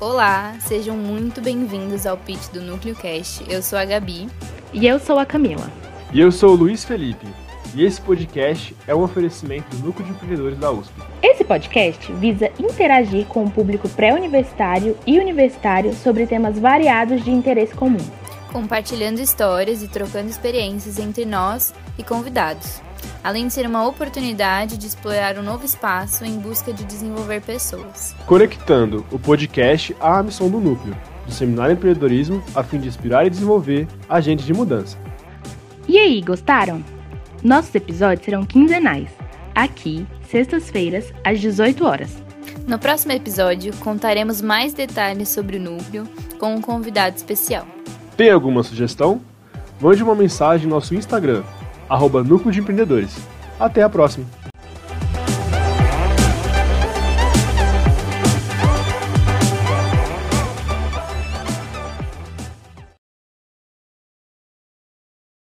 Olá, sejam muito bem-vindos ao pitch do Núcleo Cast. Eu sou a Gabi. E eu sou a Camila. E eu sou o Luiz Felipe. E esse podcast é um oferecimento do Núcleo de Empreendedores da USP. Esse podcast visa interagir com o público pré-universitário e universitário sobre temas variados de interesse comum, compartilhando histórias e trocando experiências entre nós e convidados, além de ser uma oportunidade de explorar um novo espaço em busca de desenvolver pessoas. Conectando o podcast à missão do Núcleo, do Seminário Empreendedorismo, a fim de inspirar e desenvolver agentes de mudança. E aí, gostaram? Nossos episódios serão quinzenais, aqui, sextas-feiras, às 18 horas. No próximo episódio, contaremos mais detalhes sobre o núcleo com um convidado especial. Tem alguma sugestão? Mande uma mensagem no nosso Instagram, arroba Núcleo de Empreendedores. Até a próxima!